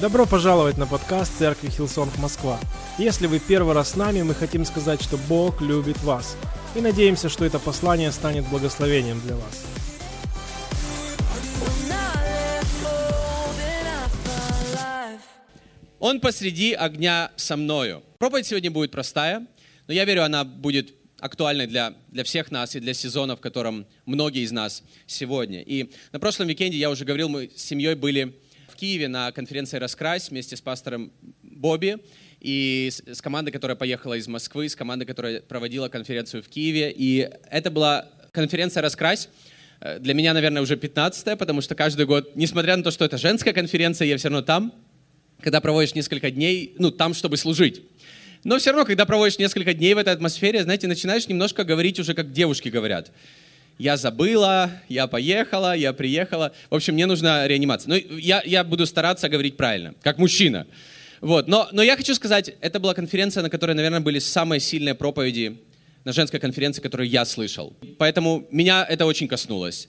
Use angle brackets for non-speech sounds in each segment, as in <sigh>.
Добро пожаловать на подкаст Церкви Hillsong Москва. Если вы первый раз с нами, мы хотим сказать, что Бог любит вас. И надеемся, что это послание станет благословением для вас. Он посреди огня со мною. Проповедь сегодня будет простая, но я верю, она будет актуальной для, для всех нас и для сезона, в котором многие из нас сегодня. И на прошлом викенде, я уже говорил, мы с семьей были Киеве на конференции «Раскрась» вместе с пастором Бобби и с, командой, которая поехала из Москвы, с командой, которая проводила конференцию в Киеве. И это была конференция «Раскрась», э, для меня, наверное, уже 15 потому что каждый год, несмотря на то, что это женская конференция, я все равно там, когда проводишь несколько дней, ну, там, чтобы служить. Но все равно, когда проводишь несколько дней в этой атмосфере, знаете, начинаешь немножко говорить уже, как девушки говорят. Я забыла, я поехала, я приехала. В общем, мне нужна реанимация. Но я, я буду стараться говорить правильно, как мужчина. Вот. Но, но я хочу сказать, это была конференция, на которой, наверное, были самые сильные проповеди на женской конференции, которую я слышал. Поэтому меня это очень коснулось.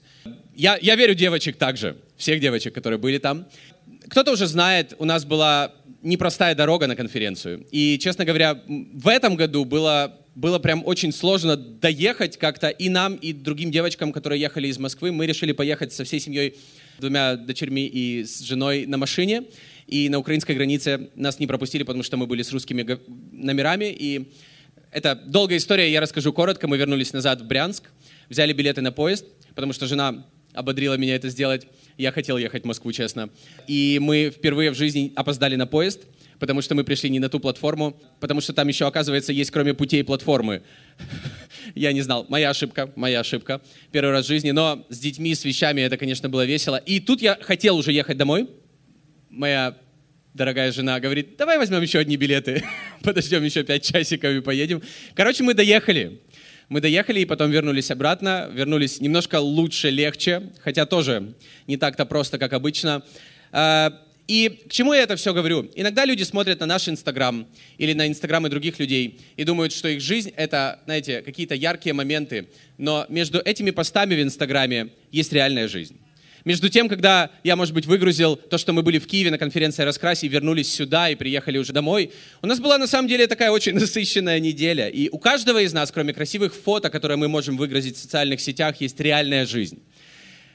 Я, я верю девочек также, всех девочек, которые были там. Кто-то уже знает, у нас была непростая дорога на конференцию. И, честно говоря, в этом году было, было прям очень сложно доехать как-то и нам, и другим девочкам, которые ехали из Москвы. Мы решили поехать со всей семьей, двумя дочерьми и с женой на машине. И на украинской границе нас не пропустили, потому что мы были с русскими номерами. И это долгая история, я расскажу коротко. Мы вернулись назад в Брянск, взяли билеты на поезд, потому что жена ободрила меня это сделать. Я хотел ехать в Москву, честно. И мы впервые в жизни опоздали на поезд, потому что мы пришли не на ту платформу, потому что там еще, оказывается, есть кроме путей платформы. <laughs> Я не знал. Моя ошибка, моя ошибка. Первый раз в жизни. Но с детьми, с вещами это, конечно, было весело. И тут я хотел уже ехать домой. Моя дорогая жена говорит, давай возьмем еще одни билеты, <laughs> подождем еще пять часиков и поедем. Короче, мы доехали. Мы доехали и потом вернулись обратно, вернулись немножко лучше, легче, хотя тоже не так-то просто, как обычно. И к чему я это все говорю? Иногда люди смотрят на наш Инстаграм или на Инстаграмы других людей и думают, что их жизнь — это, знаете, какие-то яркие моменты, но между этими постами в Инстаграме есть реальная жизнь. Между тем, когда я, может быть, выгрузил то, что мы были в Киеве на конференции «Раскрась» и вернулись сюда и приехали уже домой, у нас была на самом деле такая очень <laughs> насыщенная неделя. И у каждого из нас, кроме красивых фото, которые мы можем выгрузить в социальных сетях, есть реальная жизнь.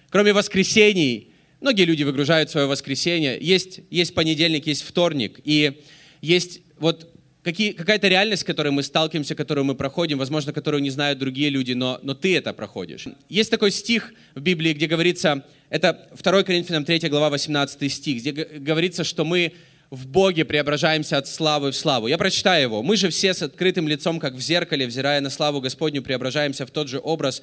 Кроме воскресений, многие люди выгружают свое воскресенье. Есть, есть понедельник, есть вторник. И есть вот какие, какая-то реальность, с которой мы сталкиваемся, которую мы проходим, возможно, которую не знают другие люди, но, но ты это проходишь. Есть такой стих в Библии, где говорится, это 2 Коринфянам 3 глава 18 стих, где говорится, что мы в Боге преображаемся от славы в славу. Я прочитаю его. «Мы же все с открытым лицом, как в зеркале, взирая на славу Господню, преображаемся в тот же образ,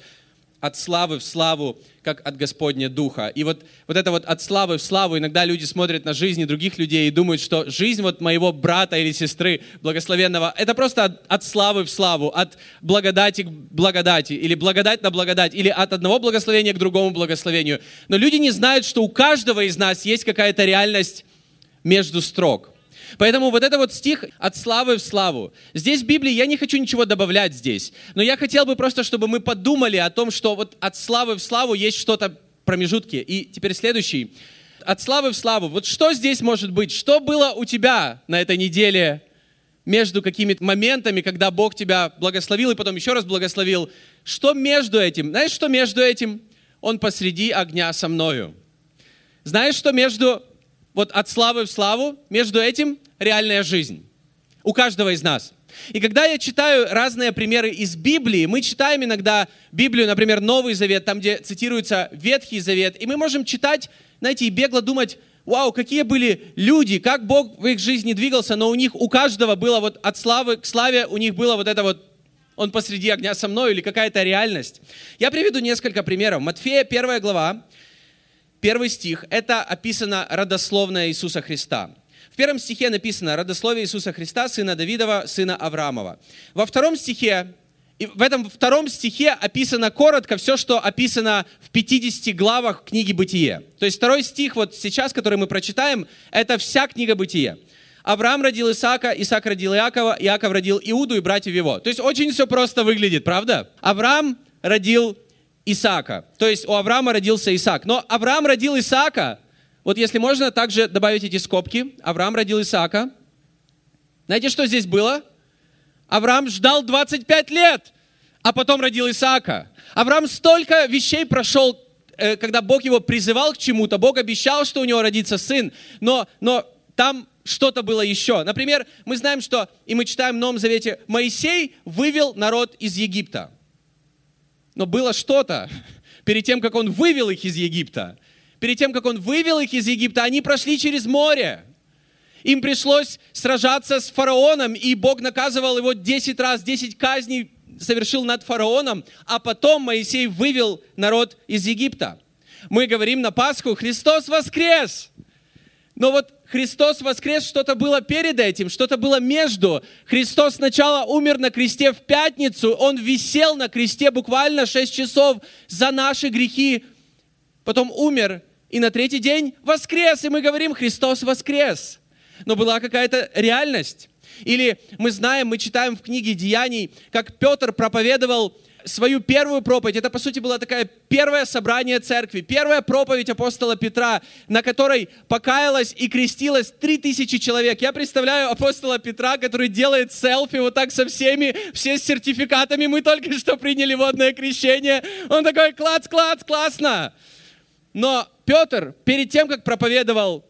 от славы в славу, как от Господня Духа. И вот, вот это вот от славы в славу, иногда люди смотрят на жизни других людей и думают, что жизнь вот моего брата или сестры благословенного, это просто от, от славы в славу, от благодати к благодати, или благодать на благодать, или от одного благословения к другому благословению. Но люди не знают, что у каждого из нас есть какая-то реальность между строк. Поэтому вот это вот стих «от славы в славу». Здесь в Библии я не хочу ничего добавлять здесь, но я хотел бы просто, чтобы мы подумали о том, что вот от славы в славу есть что-то промежутки. И теперь следующий. От славы в славу. Вот что здесь может быть? Что было у тебя на этой неделе между какими-то моментами, когда Бог тебя благословил и потом еще раз благословил? Что между этим? Знаешь, что между этим? Он посреди огня со мною. Знаешь, что между вот от славы в славу, между этим реальная жизнь. У каждого из нас. И когда я читаю разные примеры из Библии, мы читаем иногда Библию, например, Новый Завет, там, где цитируется Ветхий Завет, и мы можем читать, знаете, и бегло думать, вау, какие были люди, как Бог в их жизни двигался, но у них, у каждого было вот от славы к славе, у них было вот это вот он посреди огня со мной или какая-то реальность. Я приведу несколько примеров. Матфея, первая глава, первый стих, это описано родословное Иисуса Христа. В первом стихе написано «Родословие Иисуса Христа, сына Давидова, сына Авраамова». Во втором стихе, в этом втором стихе описано коротко все, что описано в 50 главах книги «Бытие». То есть второй стих, вот сейчас, который мы прочитаем, это вся книга «Бытие». Авраам родил Исаака, Исаак родил Иакова, Иаков родил Иуду и братьев его. То есть очень все просто выглядит, правда? Авраам родил Исаака. То есть у Авраама родился Исаак. Но Авраам родил Исаака Вот если можно также добавить эти скобки. Авраам родил Исаака. Знаете, что здесь было? Авраам ждал 25 лет, а потом родил Исаака. Авраам столько вещей прошел, э, когда Бог его призывал к чему-то. Бог обещал, что у него родится сын, но, но там что-то было еще. Например, мы знаем, что, и мы читаем в Новом Завете, Моисей вывел народ из Египта. Но было что-то перед тем, как он вывел их из Египта. Перед тем, как он вывел их из Египта, они прошли через море. Им пришлось сражаться с фараоном, и Бог наказывал его 10 раз, 10 казней совершил над фараоном, а потом Моисей вывел народ из Египта. Мы говорим на Пасху, Христос воскрес! Но вот Христос воскрес, что-то было перед этим, что-то было между. Христос сначала умер на кресте в пятницу, Он висел на кресте буквально 6 часов за наши грехи, потом умер, и на третий день воскрес, и мы говорим, Христос воскрес. Но была какая-то реальность. Или мы знаем, мы читаем в книге Деяний, как Петр проповедовал свою первую проповедь. Это, по сути, было такое первое собрание церкви, первая проповедь апостола Петра, на которой покаялось и крестилось три тысячи человек. Я представляю апостола Петра, который делает селфи вот так со всеми, все с сертификатами. Мы только что приняли водное крещение. Он такой, класс, класс, классно. Но Петр, перед тем, как проповедовал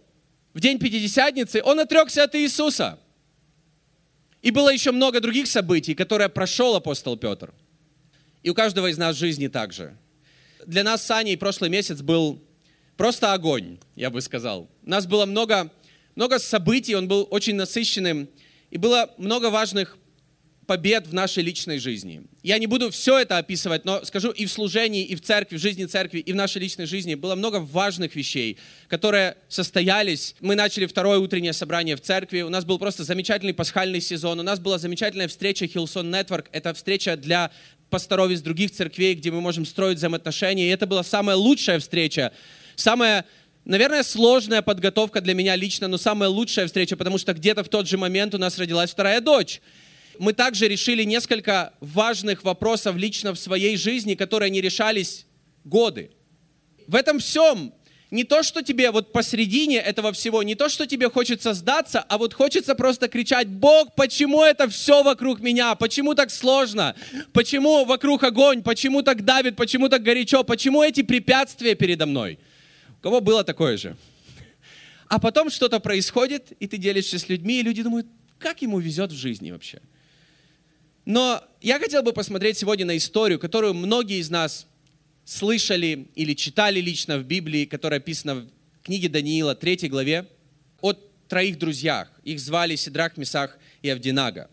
в день Пятидесятницы, он отрекся от Иисуса. И было еще много других событий, которые прошел апостол Петр – и у каждого из нас жизни также. Для нас с Аней прошлый месяц был просто огонь, я бы сказал. У нас было много, много событий, он был очень насыщенным. И было много важных побед в нашей личной жизни. Я не буду все это описывать, но скажу и в служении, и в церкви, в жизни церкви, и в нашей личной жизни было много важных вещей, которые состоялись. Мы начали второе утреннее собрание в церкви, у нас был просто замечательный пасхальный сезон, у нас была замечательная встреча Hillsong Network, это встреча для пасторов из других церквей, где мы можем строить взаимоотношения. И это была самая лучшая встреча, самая, наверное, сложная подготовка для меня лично, но самая лучшая встреча, потому что где-то в тот же момент у нас родилась вторая дочь. Мы также решили несколько важных вопросов лично в своей жизни, которые не решались годы. В этом всем не то, что тебе вот посредине этого всего, не то, что тебе хочется сдаться, а вот хочется просто кричать, Бог, почему это все вокруг меня? Почему так сложно? Почему вокруг огонь? Почему так давит? Почему так горячо? Почему эти препятствия передо мной? У кого было такое же? А потом что-то происходит, и ты делишься с людьми, и люди думают, как ему везет в жизни вообще? Но я хотел бы посмотреть сегодня на историю, которую многие из нас слышали или читали лично в Библии, которая описана в книге Даниила, 3 главе, о троих друзьях. Их звали Сидрах, Месах и Авдинага.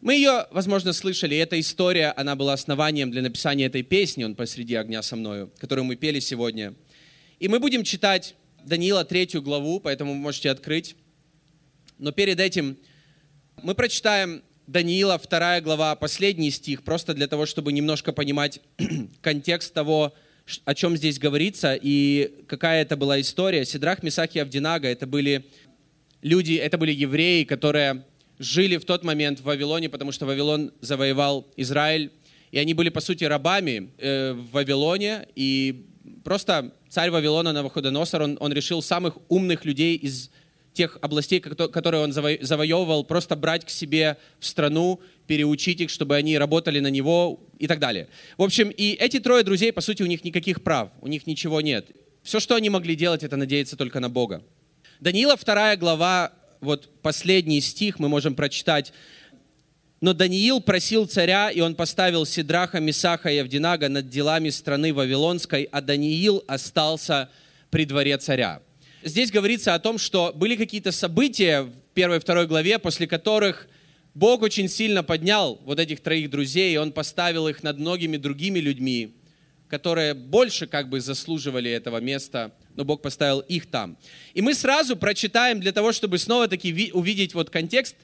Мы ее, возможно, слышали. Эта история, она была основанием для написания этой песни «Он посреди огня со мною», которую мы пели сегодня. И мы будем читать Даниила третью главу, поэтому вы можете открыть. Но перед этим мы прочитаем Даниила, вторая глава, последний стих, просто для того, чтобы немножко понимать <clears throat> контекст того, о чем здесь говорится и какая это была история. Сидрах, Месах и Авдинага, это были люди, это были евреи, которые жили в тот момент в Вавилоне, потому что Вавилон завоевал Израиль, и они были, по сути, рабами э, в Вавилоне, и просто царь Вавилона Навуходоносор, он, он решил самых умных людей из тех областей, которые он завоевывал, просто брать к себе в страну, переучить их, чтобы они работали на него и так далее. В общем, и эти трое друзей, по сути, у них никаких прав, у них ничего нет. Все, что они могли делать, это надеяться только на Бога. Даниила, вторая глава, вот последний стих мы можем прочитать. «Но Даниил просил царя, и он поставил Сидраха, Месаха и Авдинага над делами страны Вавилонской, а Даниил остался при дворе царя» здесь говорится о том, что были какие-то события в первой и второй главе, после которых Бог очень сильно поднял вот этих троих друзей, и Он поставил их над многими другими людьми, которые больше как бы заслуживали этого места, но Бог поставил их там. И мы сразу прочитаем для того, чтобы снова-таки увидеть вот контекст,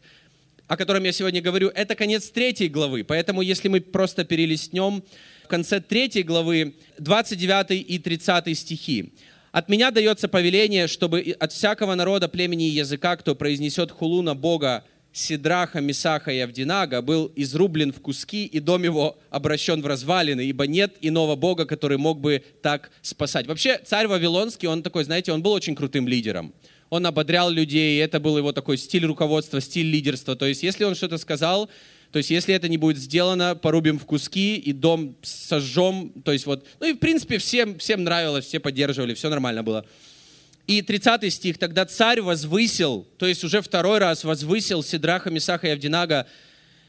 о котором я сегодня говорю, это конец третьей главы. Поэтому если мы просто перелистнем в конце третьей главы 29 и 30 стихи. От меня дается повеление, чтобы от всякого народа, племени и языка, кто произнесет хулу на Бога Сидраха, Месаха и Авдинага был изрублен в куски, и дом его обращен в развалины, ибо нет иного Бога, который мог бы так спасать. Вообще, царь Вавилонский, он такой, знаете, он был очень крутым лидером. Он ободрял людей, это был его такой стиль руководства, стиль лидерства. То есть, если он что-то сказал, то есть, если это не будет сделано, порубим в куски и дом сожжем. То есть, вот, ну и в принципе всем, всем нравилось, все поддерживали, все нормально было. И 30 стих, тогда царь возвысил, то есть уже второй раз возвысил Сидраха, Месаха и Авдинага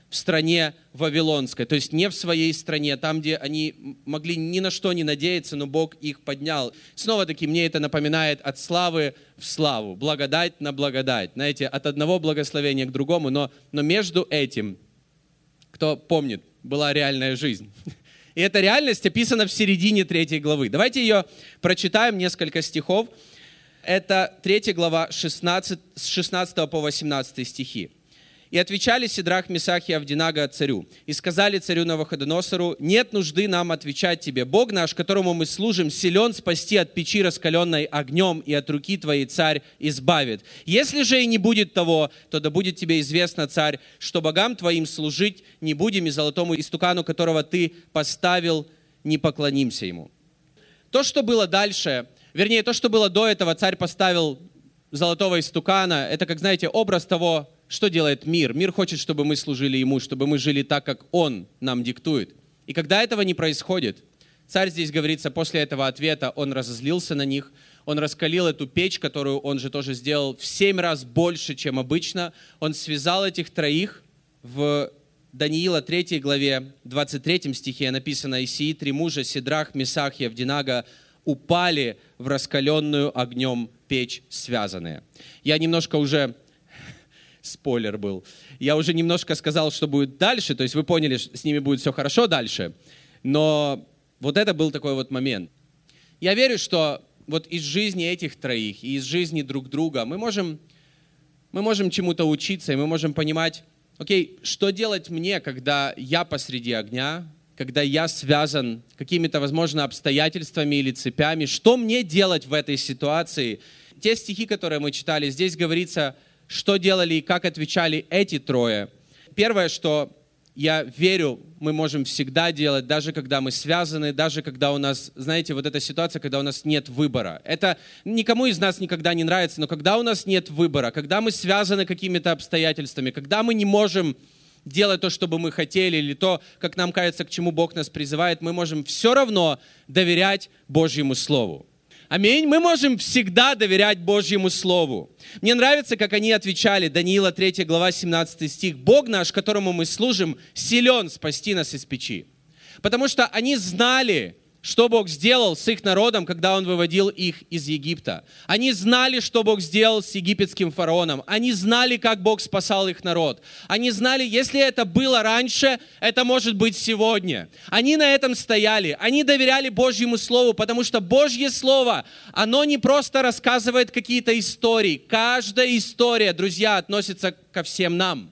в стране Вавилонской, то есть не в своей стране, там, где они могли ни на что не надеяться, но Бог их поднял. Снова-таки мне это напоминает от славы в славу, благодать на благодать, знаете, от одного благословения к другому, но, но между этим, кто помнит, была реальная жизнь. И эта реальность описана в середине третьей главы. Давайте ее прочитаем, несколько стихов это 3 глава 16, с 16 по 18 стихи. «И отвечали Сидрах, Месах и Авдинага царю, и сказали царю Навуходоносору, нет нужды нам отвечать тебе. Бог наш, которому мы служим, силен спасти от печи, раскаленной огнем, и от руки твоей царь избавит. Если же и не будет того, то да будет тебе известно, царь, что богам твоим служить не будем, и золотому истукану, которого ты поставил, не поклонимся ему». То, что было дальше, Вернее, то, что было до этого, царь поставил золотого истукана. Это, как знаете, образ того, что делает мир. Мир хочет, чтобы мы служили ему, чтобы мы жили так, как он нам диктует. И когда этого не происходит, царь здесь говорится, после этого ответа он разозлился на них, он раскалил эту печь, которую он же тоже сделал в семь раз больше, чем обычно. Он связал этих троих в Даниила 3 главе, 23 стихе написано, «Исии три мужа, Сидрах, Месах и Авдинага, упали в раскаленную огнем печь связанные. Я немножко уже спойлер был. Я уже немножко сказал, что будет дальше, то есть вы поняли, с ними будет все хорошо дальше, но вот это был такой вот момент. Я верю, что вот из жизни этих троих и из жизни друг друга мы можем, мы можем чему-то учиться, и мы можем понимать, окей, что делать мне, когда я посреди огня, когда я связан какими-то, возможно, обстоятельствами или цепями. Что мне делать в этой ситуации? Те стихи, которые мы читали, здесь говорится, что делали и как отвечали эти трое. Первое, что я верю, мы можем всегда делать, даже когда мы связаны, даже когда у нас, знаете, вот эта ситуация, когда у нас нет выбора. Это никому из нас никогда не нравится, но когда у нас нет выбора, когда мы связаны какими-то обстоятельствами, когда мы не можем делать то, что бы мы хотели, или то, как нам кажется, к чему Бог нас призывает, мы можем все равно доверять Божьему Слову. Аминь. Мы можем всегда доверять Божьему Слову. Мне нравится, как они отвечали. Даниила 3 глава 17 стих. Бог наш, которому мы служим, силен спасти нас из печи. Потому что они знали, что Бог сделал с их народом, когда Он выводил их из Египта. Они знали, что Бог сделал с египетским фараоном. Они знали, как Бог спасал их народ. Они знали, если это было раньше, это может быть сегодня. Они на этом стояли. Они доверяли Божьему Слову, потому что Божье Слово, оно не просто рассказывает какие-то истории. Каждая история, друзья, относится ко всем нам.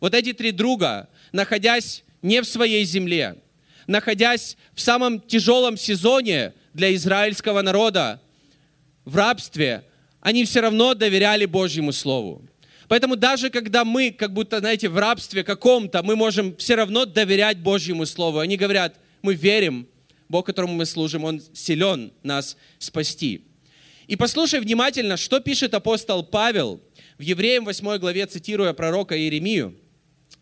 Вот эти три друга, находясь не в своей земле, находясь в самом тяжелом сезоне для израильского народа, в рабстве, они все равно доверяли Божьему Слову. Поэтому даже когда мы, как будто, знаете, в рабстве каком-то, мы можем все равно доверять Божьему Слову. Они говорят, мы верим, Бог, которому мы служим, Он силен нас спасти. И послушай внимательно, что пишет апостол Павел в Евреям 8 главе, цитируя пророка Иеремию.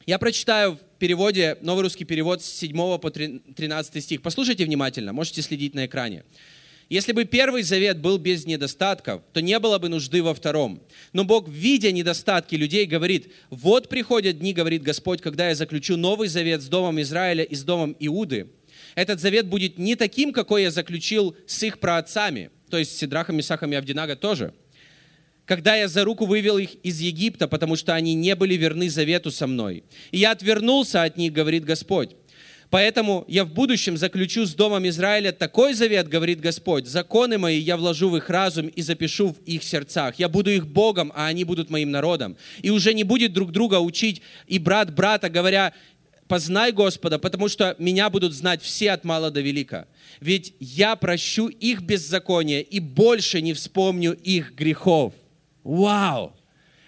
Я прочитаю переводе, новый русский перевод с 7 по 13 стих. Послушайте внимательно, можете следить на экране. Если бы первый завет был без недостатков, то не было бы нужды во втором. Но Бог, видя недостатки людей, говорит, вот приходят дни, говорит Господь, когда я заключу новый завет с домом Израиля и с домом Иуды. Этот завет будет не таким, какой я заключил с их праотцами, то есть с Сидрахом, Исахом и Авдинага тоже – когда я за руку вывел их из Египта, потому что они не были верны завету со мной. И я отвернулся от них, говорит Господь. Поэтому я в будущем заключу с Домом Израиля такой завет, говорит Господь. Законы мои я вложу в их разум и запишу в их сердцах. Я буду их Богом, а они будут моим народом. И уже не будет друг друга учить и брат брата, говоря, познай Господа, потому что меня будут знать все от мала до велика. Ведь я прощу их беззаконие и больше не вспомню их грехов. Вау!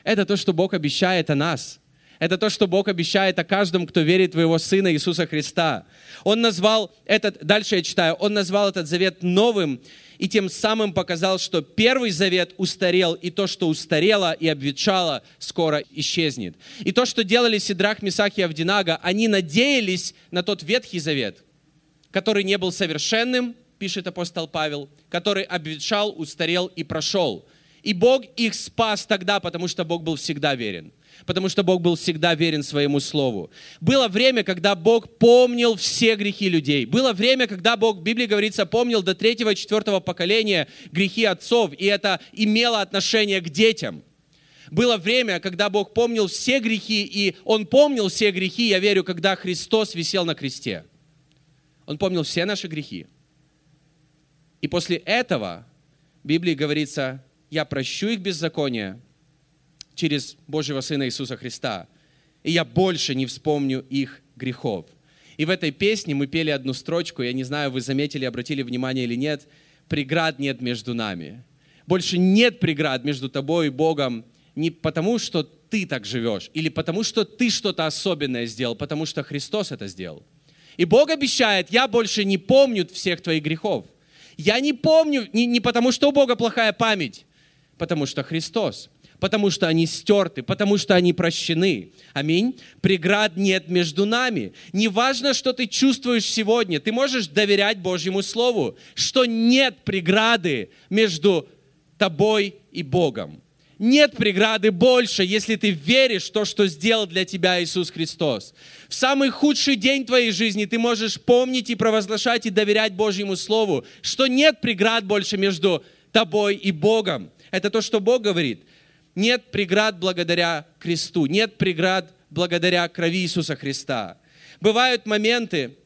Это то, что Бог обещает о нас. Это то, что Бог обещает о каждом, кто верит в Его Сына Иисуса Христа. Он назвал этот, дальше я читаю, Он назвал этот завет новым и тем самым показал, что первый завет устарел, и то, что устарело и обветшало, скоро исчезнет. И то, что делали Сидрах, Месах и Авдинага, они надеялись на тот Ветхий Завет, который не был совершенным, пишет апостол Павел, который обветшал, устарел и прошел. И Бог их спас тогда, потому что Бог был всегда верен потому что Бог был всегда верен своему слову. Было время, когда Бог помнил все грехи людей. Было время, когда Бог, в Библии говорится, помнил до третьего и четвертого поколения грехи отцов, и это имело отношение к детям. Было время, когда Бог помнил все грехи, и Он помнил все грехи, я верю, когда Христос висел на кресте. Он помнил все наши грехи. И после этого в Библии говорится, я прощу их беззаконие, через Божьего Сына Иисуса Христа. И я больше не вспомню их грехов. И в этой песне мы пели одну строчку, я не знаю, вы заметили, обратили внимание или нет, преград нет между нами. Больше нет преград между тобой и Богом не потому, что ты так живешь, или потому, что ты что-то особенное сделал, потому что Христос это сделал. И Бог обещает, я больше не помню всех твоих грехов. Я не помню, не, не потому, что у Бога плохая память, потому что Христос потому что они стерты, потому что они прощены. Аминь. Преград нет между нами. Неважно, что ты чувствуешь сегодня, ты можешь доверять Божьему Слову, что нет преграды между тобой и Богом. Нет преграды больше, если ты веришь в то, что сделал для тебя Иисус Христос. В самый худший день твоей жизни ты можешь помнить и провозглашать и доверять Божьему Слову, что нет преград больше между тобой и Богом. Это то, что Бог говорит. Нет преград благодаря кресту, нет преград благодаря крови Иисуса Христа. Бывают моменты,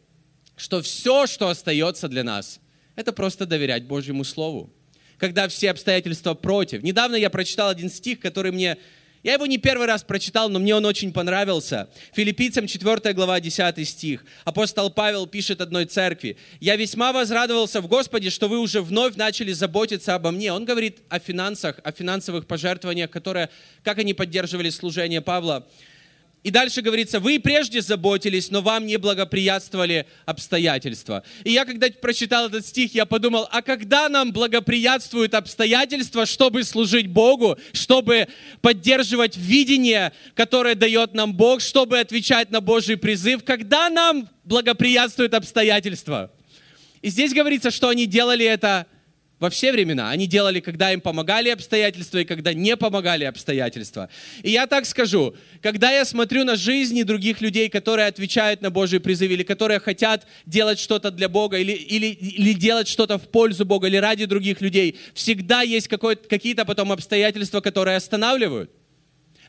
что все, что остается для нас, это просто доверять Божьему Слову. Когда все обстоятельства против. Недавно я прочитал один стих, который мне я его не первый раз прочитал, но мне он очень понравился. Филиппийцам 4 глава 10 стих. Апостол Павел пишет одной церкви. «Я весьма возрадовался в Господе, что вы уже вновь начали заботиться обо мне». Он говорит о финансах, о финансовых пожертвованиях, которые, как они поддерживали служение Павла. И дальше говорится, вы прежде заботились, но вам не благоприятствовали обстоятельства. И я, когда прочитал этот стих, я подумал, а когда нам благоприятствуют обстоятельства, чтобы служить Богу, чтобы поддерживать видение, которое дает нам Бог, чтобы отвечать на Божий призыв, когда нам благоприятствуют обстоятельства? И здесь говорится, что они делали это во все времена. Они делали, когда им помогали обстоятельства и когда не помогали обстоятельства. И я так скажу, когда я смотрю на жизни других людей, которые отвечают на Божий призыв, или которые хотят делать что-то для Бога, или, или, или делать что-то в пользу Бога, или ради других людей, всегда есть какие-то потом обстоятельства, которые останавливают.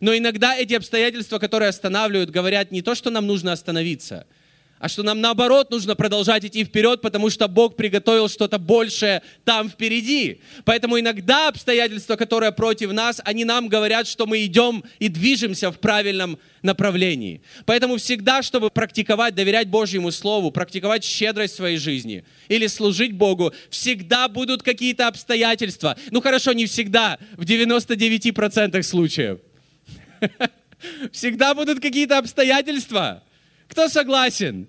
Но иногда эти обстоятельства, которые останавливают, говорят не то, что нам нужно остановиться – а что нам наоборот нужно продолжать идти вперед, потому что Бог приготовил что-то большее там впереди. Поэтому иногда обстоятельства, которые против нас, они нам говорят, что мы идем и движемся в правильном направлении. Поэтому всегда, чтобы практиковать, доверять Божьему Слову, практиковать щедрость в своей жизни или служить Богу, всегда будут какие-то обстоятельства. Ну хорошо, не всегда, в 99% случаев. <laughs> Всегда будут какие-то обстоятельства. Кто согласен?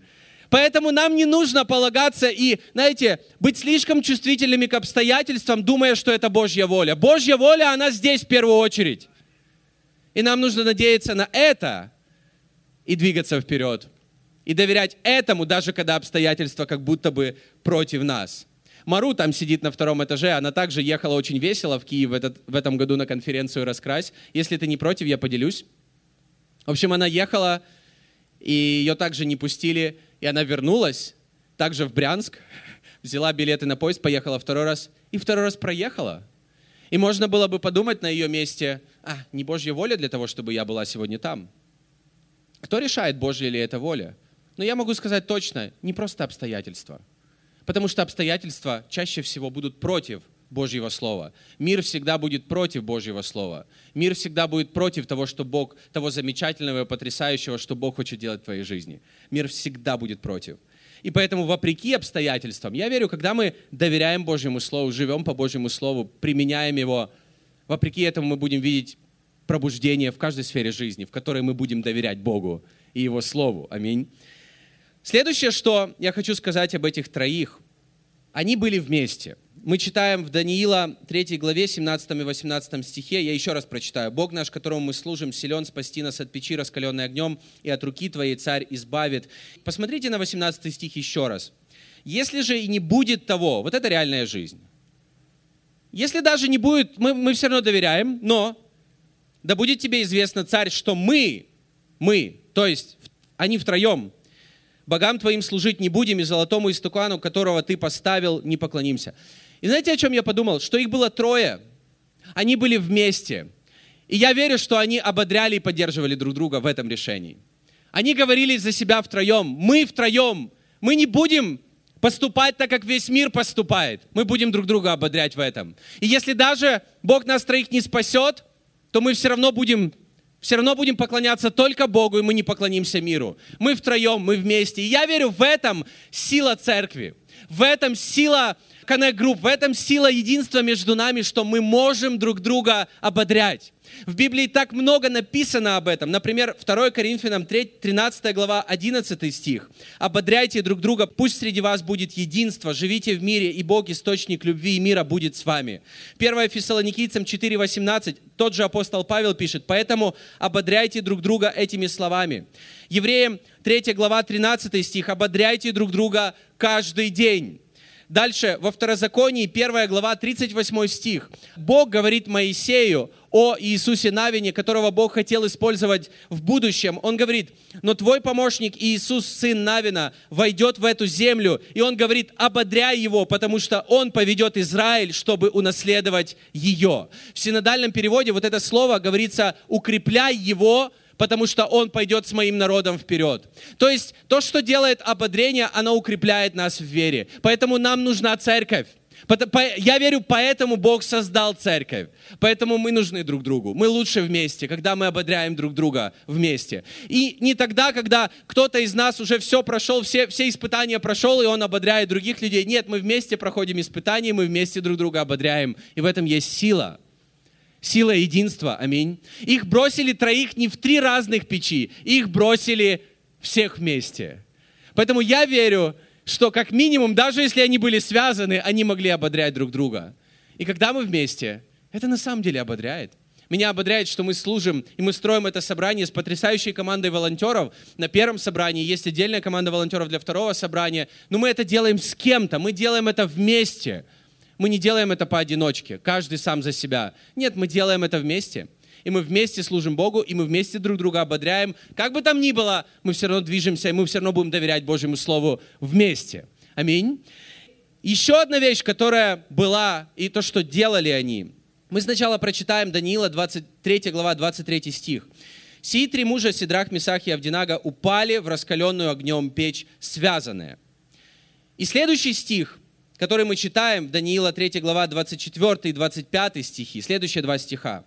Поэтому нам не нужно полагаться и, знаете, быть слишком чувствительными к обстоятельствам, думая, что это Божья воля. Божья воля, она здесь в первую очередь. И нам нужно надеяться на это и двигаться вперед. И доверять этому, даже когда обстоятельства как будто бы против нас. Мару там сидит на втором этаже, она также ехала очень весело в Киев в, этот, в этом году на конференцию «Раскрась». Если ты не против, я поделюсь. В общем, она ехала и ее также не пустили, и она вернулась, также в Брянск, <laughs> взяла билеты на поезд, поехала второй раз, и второй раз проехала. И можно было бы подумать на ее месте, а, не Божья воля для того, чтобы я была сегодня там. Кто решает, Божья ли это воля? Но я могу сказать точно, не просто обстоятельства. Потому что обстоятельства чаще всего будут против Божьего Слова. Мир всегда будет против Божьего Слова. Мир всегда будет против того, что Бог, того замечательного и потрясающего, что Бог хочет делать в твоей жизни. Мир всегда будет против. И поэтому, вопреки обстоятельствам, я верю, когда мы доверяем Божьему Слову, живем по Божьему Слову, применяем его, вопреки этому мы будем видеть пробуждение в каждой сфере жизни, в которой мы будем доверять Богу и Его Слову. Аминь. Следующее, что я хочу сказать об этих троих. Они были вместе. Мы читаем в Даниила 3 главе 17 и 18 стихе, я еще раз прочитаю. «Бог наш, которому мы служим, силен спасти нас от печи, раскаленной огнем, и от руки Твоей царь избавит». Посмотрите на 18 стих еще раз. «Если же и не будет того», вот это реальная жизнь. Если даже не будет, мы, мы все равно доверяем, но да будет тебе известно, царь, что мы, мы, то есть они втроем, богам твоим служить не будем, и золотому истукану, которого ты поставил, не поклонимся. И знаете, о чем я подумал? Что их было трое, они были вместе. И я верю, что они ободряли и поддерживали друг друга в этом решении. Они говорили за себя втроем, мы втроем, мы не будем поступать так, как весь мир поступает. Мы будем друг друга ободрять в этом. И если даже Бог нас троих не спасет, то мы все равно будем все равно будем поклоняться только Богу, и мы не поклонимся миру. Мы втроем, мы вместе. И я верю, в этом сила церкви. В этом сила Connect Group, в этом сила единства между нами, что мы можем друг друга ободрять. В Библии так много написано об этом. Например, 2 Коринфянам 3, 13 глава, 11 стих. «Ободряйте друг друга, пусть среди вас будет единство, живите в мире, и Бог, источник любви и мира, будет с вами». 1 Фессалоникийцам 4, 18, тот же апостол Павел пишет, «Поэтому ободряйте друг друга этими словами». Евреям 3 глава, 13 стих, «Ободряйте друг друга каждый день». Дальше, во Второзаконии, 1 глава, 38 стих. Бог говорит Моисею о Иисусе Навине, которого Бог хотел использовать в будущем. Он говорит, но твой помощник Иисус, сын Навина, войдет в эту землю. И он говорит, ободряй его, потому что он поведет Израиль, чтобы унаследовать ее. В синодальном переводе вот это слово говорится, укрепляй его, потому что Он пойдет с моим народом вперед. То есть то, что делает ободрение, оно укрепляет нас в вере. Поэтому нам нужна церковь. Я верю, поэтому Бог создал церковь. Поэтому мы нужны друг другу. Мы лучше вместе, когда мы ободряем друг друга вместе. И не тогда, когда кто-то из нас уже все прошел, все, все испытания прошел, и он ободряет других людей. Нет, мы вместе проходим испытания, мы вместе друг друга ободряем. И в этом есть сила. Сила единства, аминь. Их бросили троих не в три разных печи, их бросили всех вместе. Поэтому я верю, что как минимум, даже если они были связаны, они могли ободрять друг друга. И когда мы вместе, это на самом деле ободряет. Меня ободряет, что мы служим, и мы строим это собрание с потрясающей командой волонтеров. На первом собрании есть отдельная команда волонтеров для второго собрания. Но мы это делаем с кем-то, мы делаем это вместе – мы не делаем это поодиночке, каждый сам за себя. Нет, мы делаем это вместе. И мы вместе служим Богу, и мы вместе друг друга ободряем. Как бы там ни было, мы все равно движемся, и мы все равно будем доверять Божьему Слову вместе. Аминь. Еще одна вещь, которая была, и то, что делали они. Мы сначала прочитаем Даниила, 23 глава, 23 стих. «Сии три мужа, Сидрах, Месах и Авдинага, упали в раскаленную огнем печь, связанные». И следующий стих который мы читаем, Даниила 3 глава 24 и 25 стихи, следующие два стиха.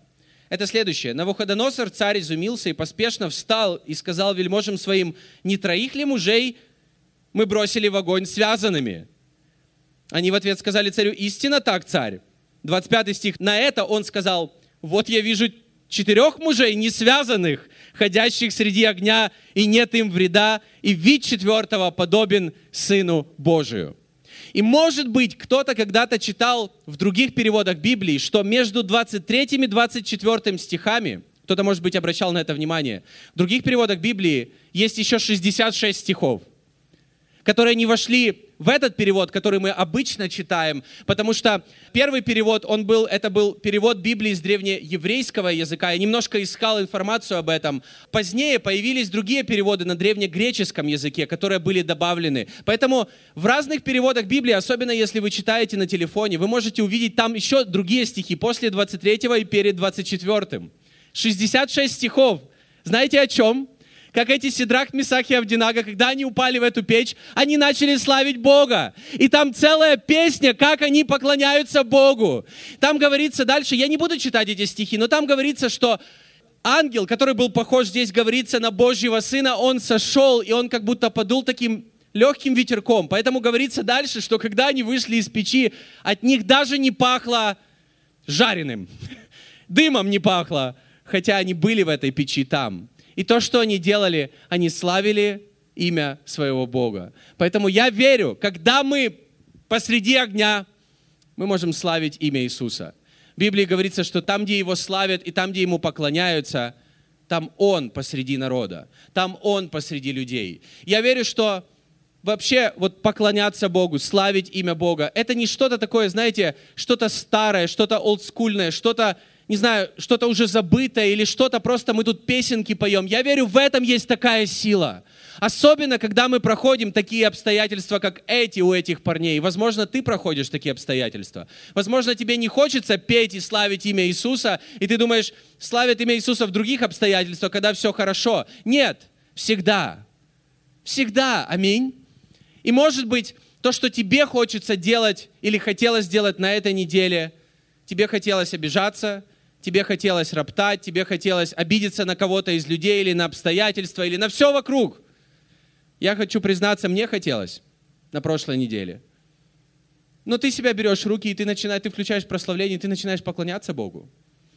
Это следующее. Навуходоносор, царь, изумился и поспешно встал и сказал вельможам своим, не троих ли мужей мы бросили в огонь связанными? Они в ответ сказали царю, истинно так, царь. 25 стих. На это он сказал, вот я вижу четырех мужей, не связанных, ходящих среди огня, и нет им вреда, и вид четвертого подобен Сыну Божию. И может быть, кто-то когда-то читал в других переводах Библии, что между 23 и 24 стихами, кто-то, может быть, обращал на это внимание, в других переводах Библии есть еще 66 стихов, которые не вошли в этот перевод, который мы обычно читаем, потому что первый перевод, он был, это был перевод Библии с древнееврейского языка. Я немножко искал информацию об этом. Позднее появились другие переводы на древнегреческом языке, которые были добавлены. Поэтому в разных переводах Библии, особенно если вы читаете на телефоне, вы можете увидеть там еще другие стихи после 23 и перед 24. 66 стихов. Знаете о чем? Как эти Сидрах, Месах и Авдинага, когда они упали в эту печь, они начали славить Бога. И там целая песня, как они поклоняются Богу. Там говорится дальше, я не буду читать эти стихи, но там говорится, что ангел, который был похож, здесь говорится, на Божьего Сына, он сошел, и он как будто подул таким легким ветерком. Поэтому говорится дальше, что когда они вышли из печи, от них даже не пахло жареным, <laughs> дымом не пахло, хотя они были в этой печи там. И то, что они делали, они славили имя своего Бога. Поэтому я верю, когда мы посреди огня, мы можем славить имя Иисуса. В Библии говорится, что там, где Его славят и там, где Ему поклоняются, там Он посреди народа, там Он посреди людей. Я верю, что вообще вот поклоняться Богу, славить имя Бога, это не что-то такое, знаете, что-то старое, что-то олдскульное, что-то не знаю, что-то уже забытое или что-то просто мы тут песенки поем. Я верю, в этом есть такая сила. Особенно, когда мы проходим такие обстоятельства, как эти у этих парней. Возможно, ты проходишь такие обстоятельства. Возможно, тебе не хочется петь и славить имя Иисуса, и ты думаешь, славят имя Иисуса в других обстоятельствах, когда все хорошо. Нет, всегда. Всегда. Аминь. И может быть, то, что тебе хочется делать или хотелось сделать на этой неделе, тебе хотелось обижаться, тебе хотелось роптать, тебе хотелось обидеться на кого-то из людей или на обстоятельства, или на все вокруг. Я хочу признаться, мне хотелось на прошлой неделе. Но ты себя берешь в руки, и ты начинаешь, ты включаешь прославление, и ты начинаешь поклоняться Богу.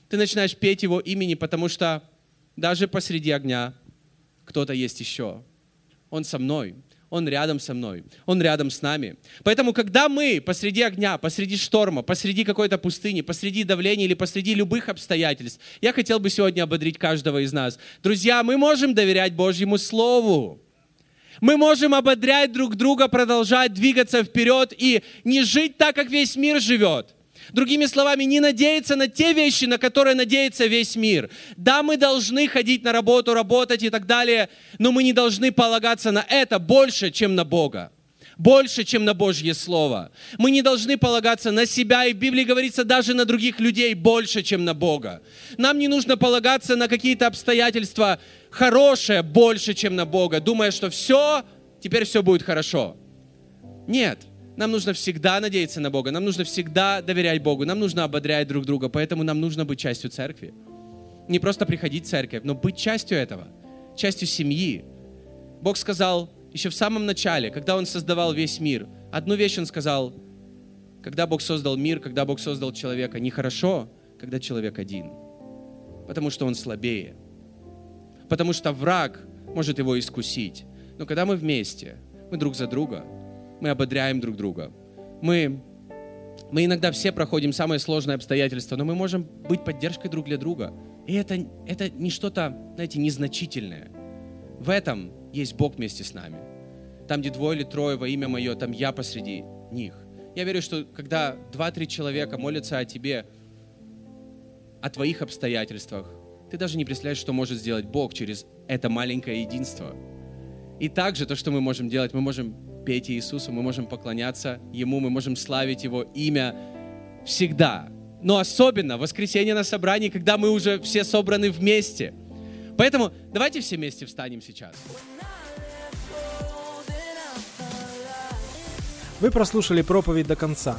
Ты начинаешь петь Его имени, потому что даже посреди огня кто-то есть еще. Он со мной. Он рядом со мной, Он рядом с нами. Поэтому, когда мы посреди огня, посреди шторма, посреди какой-то пустыни, посреди давления или посреди любых обстоятельств, я хотел бы сегодня ободрить каждого из нас. Друзья, мы можем доверять Божьему Слову. Мы можем ободрять друг друга, продолжать двигаться вперед и не жить так, как весь мир живет. Другими словами, не надеяться на те вещи, на которые надеется весь мир. Да, мы должны ходить на работу, работать и так далее, но мы не должны полагаться на это больше, чем на Бога больше, чем на Божье Слово. Мы не должны полагаться на себя, и в Библии говорится даже на других людей больше, чем на Бога. Нам не нужно полагаться на какие-то обстоятельства хорошие больше, чем на Бога, думая, что все, теперь все будет хорошо. Нет. Нам нужно всегда надеяться на Бога, нам нужно всегда доверять Богу, нам нужно ободрять друг друга, поэтому нам нужно быть частью церкви. Не просто приходить в церковь, но быть частью этого, частью семьи. Бог сказал еще в самом начале, когда Он создавал весь мир, одну вещь Он сказал, когда Бог создал мир, когда Бог создал человека, нехорошо, когда человек один, потому что он слабее, потому что враг может его искусить. Но когда мы вместе, мы друг за друга – мы ободряем друг друга. Мы, мы иногда все проходим самые сложные обстоятельства, но мы можем быть поддержкой друг для друга. И это, это не что-то, знаете, незначительное. В этом есть Бог вместе с нами. Там, где двое или трое во имя Мое, там я посреди них. Я верю, что когда два-три человека молятся о тебе, о твоих обстоятельствах, ты даже не представляешь, что может сделать Бог через это маленькое единство. И также то, что мы можем делать, мы можем петь Иисусу, мы можем поклоняться Ему, мы можем славить Его имя всегда. Но особенно в воскресенье на собрании, когда мы уже все собраны вместе. Поэтому давайте все вместе встанем сейчас. Вы прослушали проповедь до конца,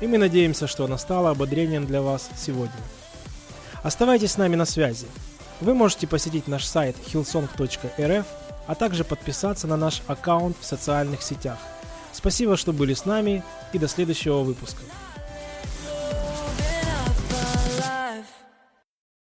и мы надеемся, что она стала ободрением для вас сегодня. Оставайтесь с нами на связи. Вы можете посетить наш сайт hillsong.rf а также подписаться на наш аккаунт в социальных сетях. Спасибо, что были с нами и до следующего выпуска.